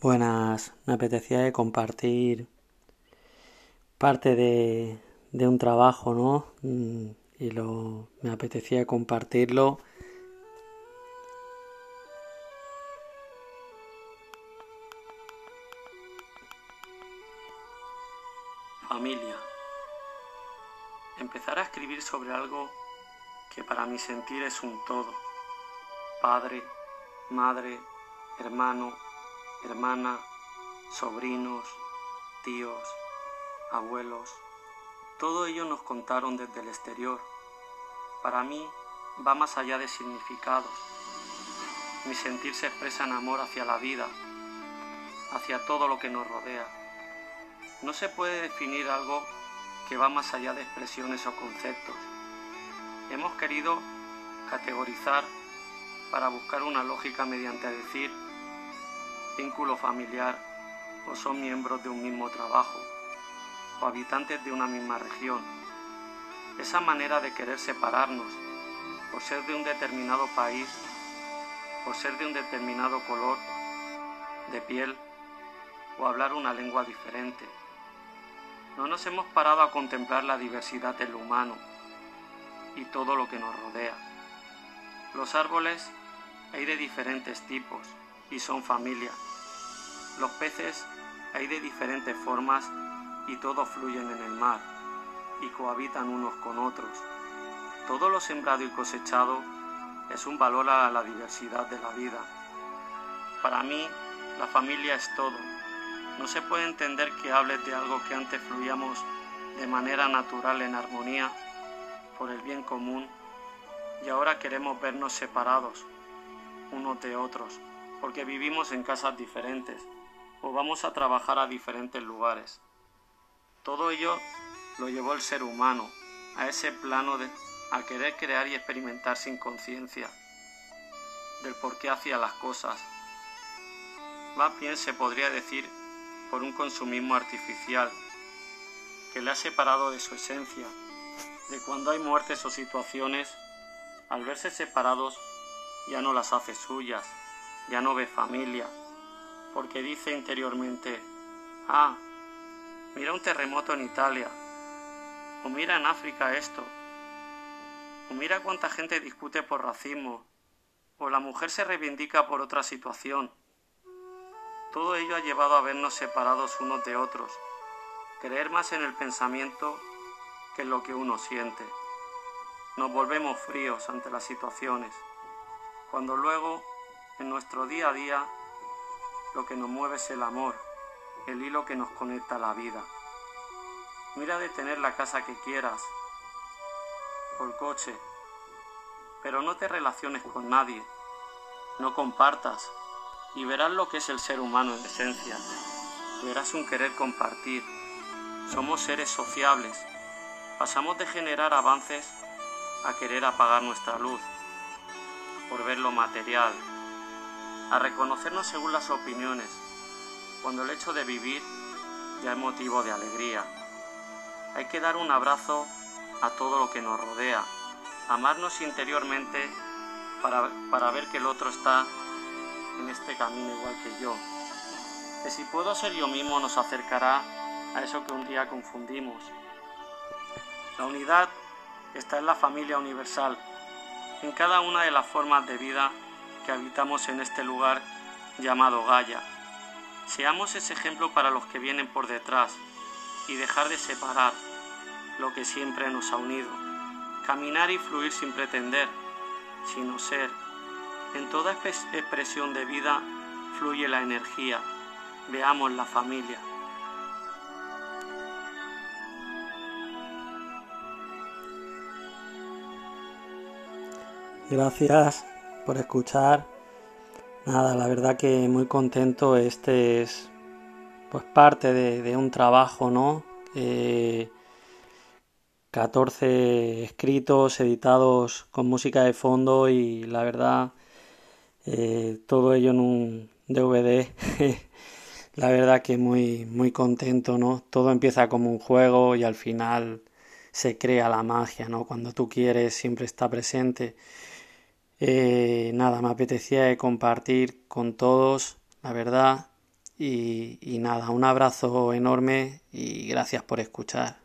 Buenas, me apetecía compartir parte de, de un trabajo, ¿no? Mm, y lo, me apetecía compartirlo. Familia. Empezar a escribir sobre algo que para mi sentir es un todo. Padre, madre, hermano, hermana, sobrinos, tíos, abuelos, todo ello nos contaron desde el exterior. Para mí va más allá de significados. Mi sentir se expresa en amor hacia la vida, hacia todo lo que nos rodea. No se puede definir algo que va más allá de expresiones o conceptos. Hemos querido categorizar para buscar una lógica mediante decir vínculo familiar o son miembros de un mismo trabajo o habitantes de una misma región. Esa manera de querer separarnos por ser de un determinado país, por ser de un determinado color de piel o hablar una lengua diferente. No nos hemos parado a contemplar la diversidad del humano y todo lo que nos rodea. Los árboles hay de diferentes tipos y son familia. Los peces hay de diferentes formas y todos fluyen en el mar y cohabitan unos con otros. Todo lo sembrado y cosechado es un valor a la diversidad de la vida. Para mí, la familia es todo. No se puede entender que hables de algo que antes fluíamos de manera natural en armonía por el bien común y ahora queremos vernos separados unos de otros porque vivimos en casas diferentes o vamos a trabajar a diferentes lugares. Todo ello lo llevó el ser humano a ese plano de a querer crear y experimentar sin conciencia del por qué hacía las cosas. Más bien se podría decir por un consumismo artificial que le ha separado de su esencia, de cuando hay muertes o situaciones, al verse separados ya no las hace suyas, ya no ve familia, porque dice interiormente, ah, mira un terremoto en Italia, o mira en África esto, o mira cuánta gente discute por racismo, o la mujer se reivindica por otra situación. Todo ello ha llevado a vernos separados unos de otros, creer más en el pensamiento que en lo que uno siente. Nos volvemos fríos ante las situaciones, cuando luego, en nuestro día a día, lo que nos mueve es el amor, el hilo que nos conecta a la vida. Mira de tener la casa que quieras, o el coche, pero no te relaciones con nadie, no compartas, y verás lo que es el ser humano en esencia. Verás un querer compartir. Somos seres sociables. Pasamos de generar avances a querer apagar nuestra luz, por ver lo material, a reconocernos según las opiniones, cuando el hecho de vivir ya es motivo de alegría. Hay que dar un abrazo a todo lo que nos rodea, amarnos interiormente para, para ver que el otro está en este camino igual que yo. Que si puedo ser yo mismo nos acercará a eso que un día confundimos. La unidad está en la familia universal, en cada una de las formas de vida que habitamos en este lugar llamado Gaia. Seamos ese ejemplo para los que vienen por detrás y dejar de separar lo que siempre nos ha unido. Caminar y fluir sin pretender, sino ser. En toda expresión de vida fluye la energía. Veamos la familia. Gracias por escuchar. Nada, la verdad que muy contento. Este es pues parte de, un trabajo, ¿no? 14 escritos, editados con música de fondo y la verdad eh, todo ello en un DVD. la verdad que muy muy contento, ¿no? Todo empieza como un juego y al final se crea la magia, ¿no? Cuando tú quieres siempre está presente. Eh, nada, me apetecía compartir con todos, la verdad, y, y nada, un abrazo enorme y gracias por escuchar.